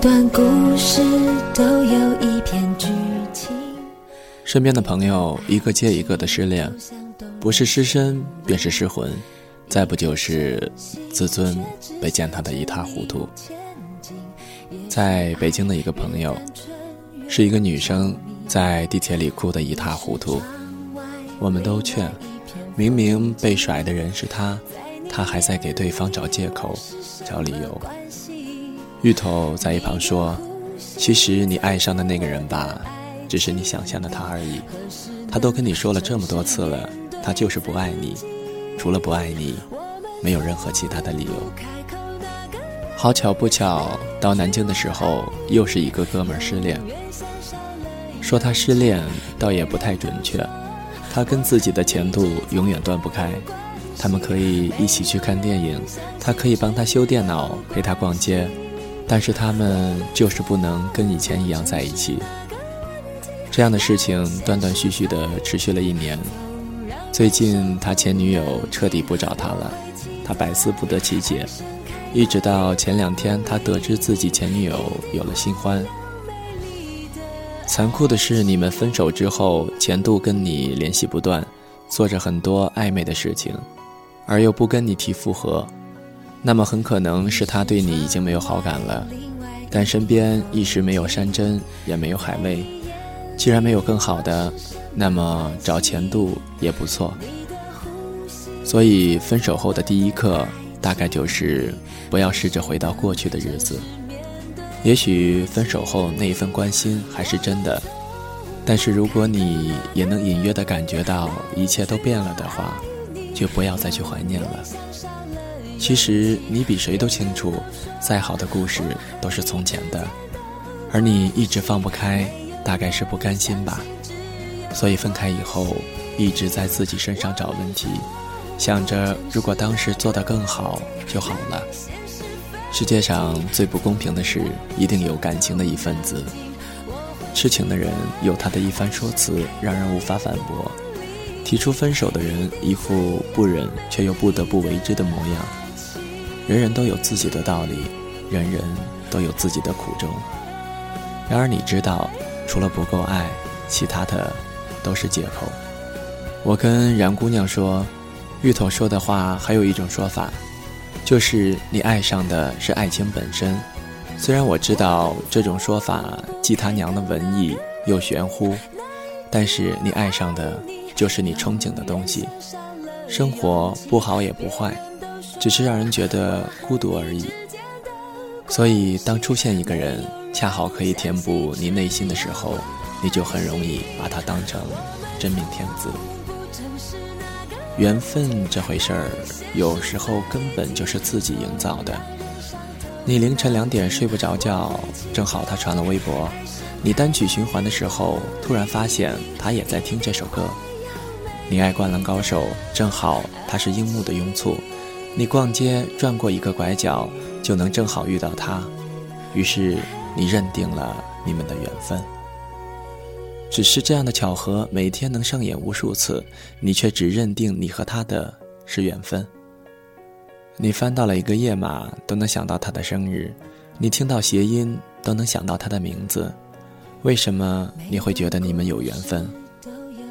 段故事都有一篇剧情。身边的朋友一个接一个的失恋，不是失身便是失魂，再不就是自尊被践踏的一塌糊涂。在北京的一个朋友，是一个女生，在地铁里哭得一塌糊涂。我们都劝，明明被甩的人是她，她还在给对方找借口、找理由。芋头在一旁说：“其实你爱上的那个人吧，只是你想象的他而已。他都跟你说了这么多次了，他就是不爱你，除了不爱你，没有任何其他的理由。”好巧不巧，到南京的时候，又是一个哥们失恋。说他失恋，倒也不太准确。他跟自己的前度永远断不开。他们可以一起去看电影，他可以帮他修电脑，陪他逛街。但是他们就是不能跟以前一样在一起。这样的事情断断续续的持续了一年。最近他前女友彻底不找他了，他百思不得其解。一直到前两天，他得知自己前女友有了新欢。残酷的是，你们分手之后，前度跟你联系不断，做着很多暧昧的事情，而又不跟你提复合。那么很可能是他对你已经没有好感了，但身边一时没有山珍，也没有海味。既然没有更好的，那么找前度也不错。所以分手后的第一课，大概就是不要试着回到过去的日子。也许分手后那一份关心还是真的，但是如果你也能隐约的感觉到一切都变了的话，就不要再去怀念了。其实你比谁都清楚，再好的故事都是从前的，而你一直放不开，大概是不甘心吧。所以分开以后，一直在自己身上找问题，想着如果当时做得更好就好了。世界上最不公平的事，一定有感情的一份子，痴情的人有他的一番说辞，让人无法反驳；提出分手的人一副不忍却又不得不为之的模样。人人都有自己的道理，人人都有自己的苦衷。然而你知道，除了不够爱，其他的都是借口。我跟然姑娘说，芋头说的话还有一种说法，就是你爱上的是爱情本身。虽然我知道这种说法既他娘的文艺又玄乎，但是你爱上的就是你憧憬的东西。生活不好也不坏。只是让人觉得孤独而已。所以，当出现一个人恰好可以填补你内心的时候，你就很容易把他当成真命天子。缘分这回事儿，有时候根本就是自己营造的。你凌晨两点睡不着觉，正好他传了微博；你单曲循环的时候，突然发现他也在听这首歌。你爱灌篮高手，正好他是樱木的拥簇。你逛街转过一个拐角，就能正好遇到他，于是你认定了你们的缘分。只是这样的巧合每天能上演无数次，你却只认定你和他的是缘分。你翻到了一个页码都能想到他的生日，你听到谐音都能想到他的名字，为什么你会觉得你们有缘分？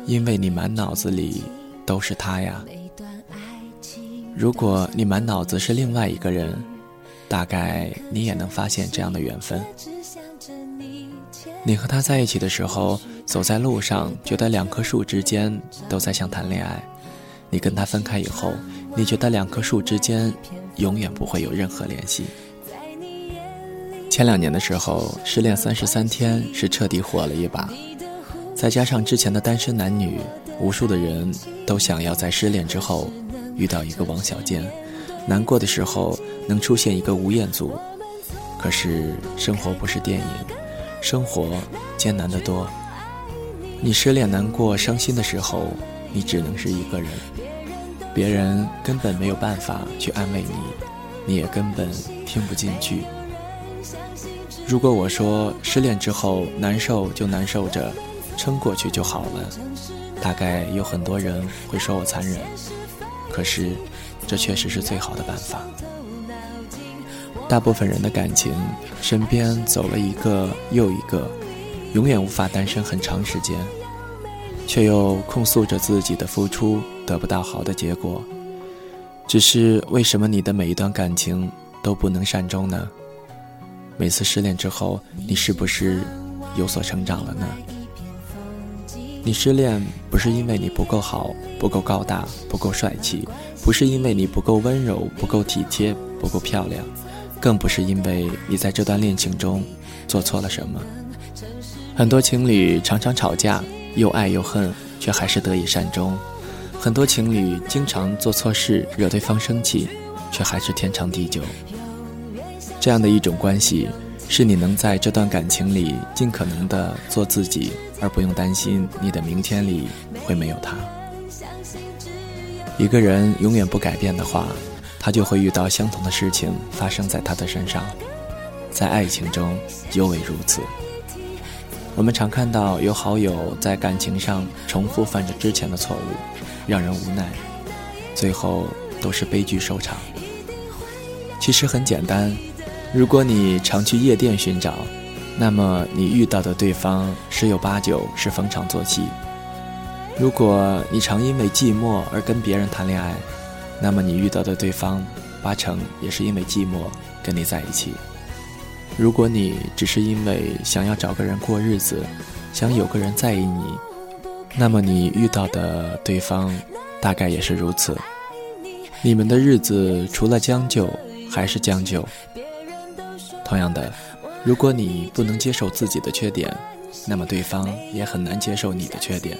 因为你满脑子里都是他呀。如果你满脑子是另外一个人，大概你也能发现这样的缘分。你和他在一起的时候，走在路上，觉得两棵树之间都在像谈恋爱；你跟他分开以后，你觉得两棵树之间永远不会有任何联系。前两年的时候，《失恋三十三天》是彻底火了一把，再加上之前的单身男女，无数的人都想要在失恋之后。遇到一个王小贱，难过的时候能出现一个吴彦祖。可是生活不是电影，生活艰难得多。你失恋、难过、伤心的时候，你只能是一个人，别人根本没有办法去安慰你，你也根本听不进去。如果我说失恋之后难受就难受着，撑过去就好了，大概有很多人会说我残忍。可是，这确实是最好的办法。大部分人的感情，身边走了一个又一个，永远无法单身很长时间，却又控诉着自己的付出得不到好的结果。只是为什么你的每一段感情都不能善终呢？每次失恋之后，你是不是有所成长了呢？你失恋不是因为你不够好、不够高大、不够帅气，不是因为你不够温柔、不够体贴、不够漂亮，更不是因为你在这段恋情中做错了什么。很多情侣常常吵架，又爱又恨，却还是得以善终；很多情侣经常做错事，惹对方生气，却还是天长地久。这样的一种关系。是你能在这段感情里尽可能的做自己，而不用担心你的明天里会没有他。一个人永远不改变的话，他就会遇到相同的事情发生在他的身上，在爱情中尤为如此。我们常看到有好友在感情上重复犯着之前的错误，让人无奈，最后都是悲剧收场。其实很简单。如果你常去夜店寻找，那么你遇到的对方十有八九是逢场作戏；如果你常因为寂寞而跟别人谈恋爱，那么你遇到的对方八成也是因为寂寞跟你在一起；如果你只是因为想要找个人过日子，想有个人在意你，那么你遇到的对方大概也是如此。你们的日子除了将就还是将就。同样的，如果你不能接受自己的缺点，那么对方也很难接受你的缺点，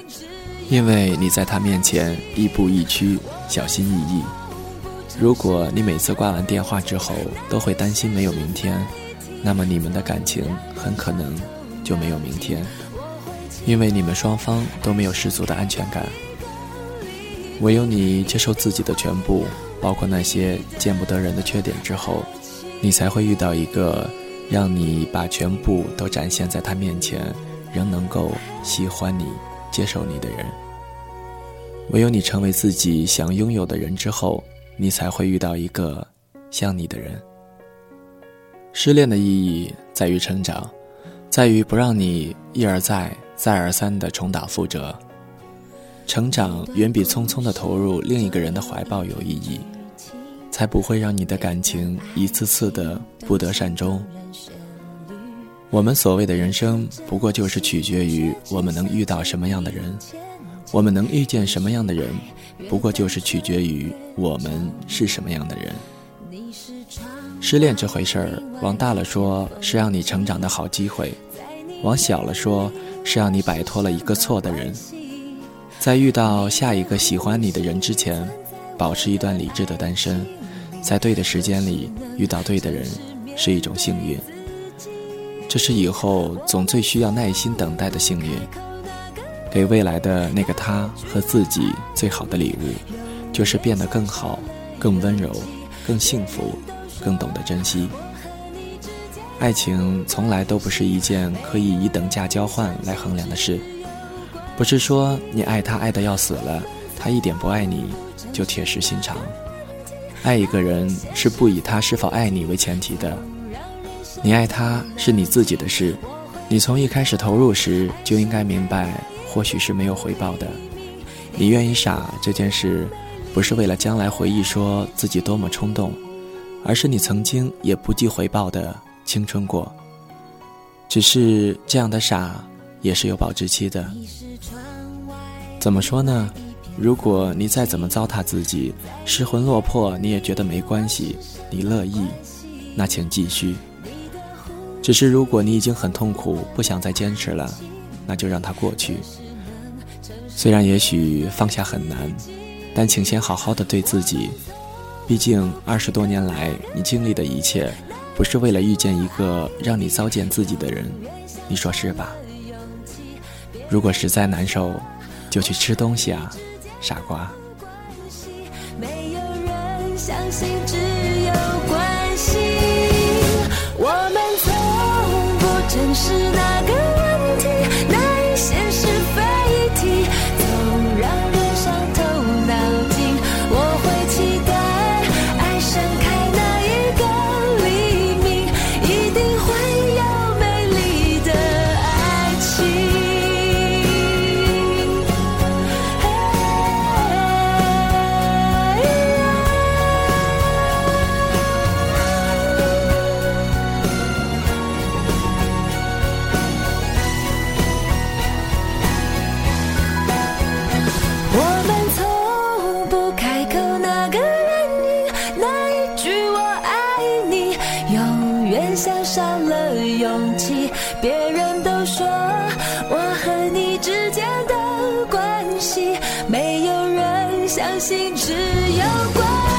因为你在他面前亦步亦趋，小心翼翼。如果你每次挂完电话之后都会担心没有明天，那么你们的感情很可能就没有明天，因为你们双方都没有十足的安全感。唯有你接受自己的全部，包括那些见不得人的缺点之后。你才会遇到一个让你把全部都展现在他面前，仍能够喜欢你、接受你的人。唯有你成为自己想拥有的人之后，你才会遇到一个像你的人。失恋的意义在于成长，在于不让你一而再、再而三的重蹈覆辙。成长远比匆匆的投入另一个人的怀抱有意义。才不会让你的感情一次次的不得善终。我们所谓的人生，不过就是取决于我们能遇到什么样的人，我们能遇见什么样的人，不过就是取决于我们是什么样的人。失恋这回事儿，往大了说是让你成长的好机会，往小了说是让你摆脱了一个错的人。在遇到下一个喜欢你的人之前，保持一段理智的单身。在对的时间里遇到对的人，是一种幸运。这是以后总最需要耐心等待的幸运。给未来的那个他和自己最好的礼物，就是变得更好、更温柔、更幸福、更懂得珍惜。爱情从来都不是一件可以以等价交换来衡量的事。不是说你爱他爱得要死了，他一点不爱你，就铁石心肠。爱一个人是不以他是否爱你为前提的，你爱他是你自己的事，你从一开始投入时就应该明白，或许是没有回报的。你愿意傻这件事，不是为了将来回忆说自己多么冲动，而是你曾经也不计回报的青春过。只是这样的傻也是有保质期的。怎么说呢？如果你再怎么糟蹋自己，失魂落魄，你也觉得没关系，你乐意，那请继续。只是如果你已经很痛苦，不想再坚持了，那就让它过去。虽然也许放下很难，但请先好好的对自己。毕竟二十多年来，你经历的一切，不是为了遇见一个让你糟践自己的人，你说是吧？如果实在难受，就去吃东西啊。傻瓜。之间的关系没有人相信只有关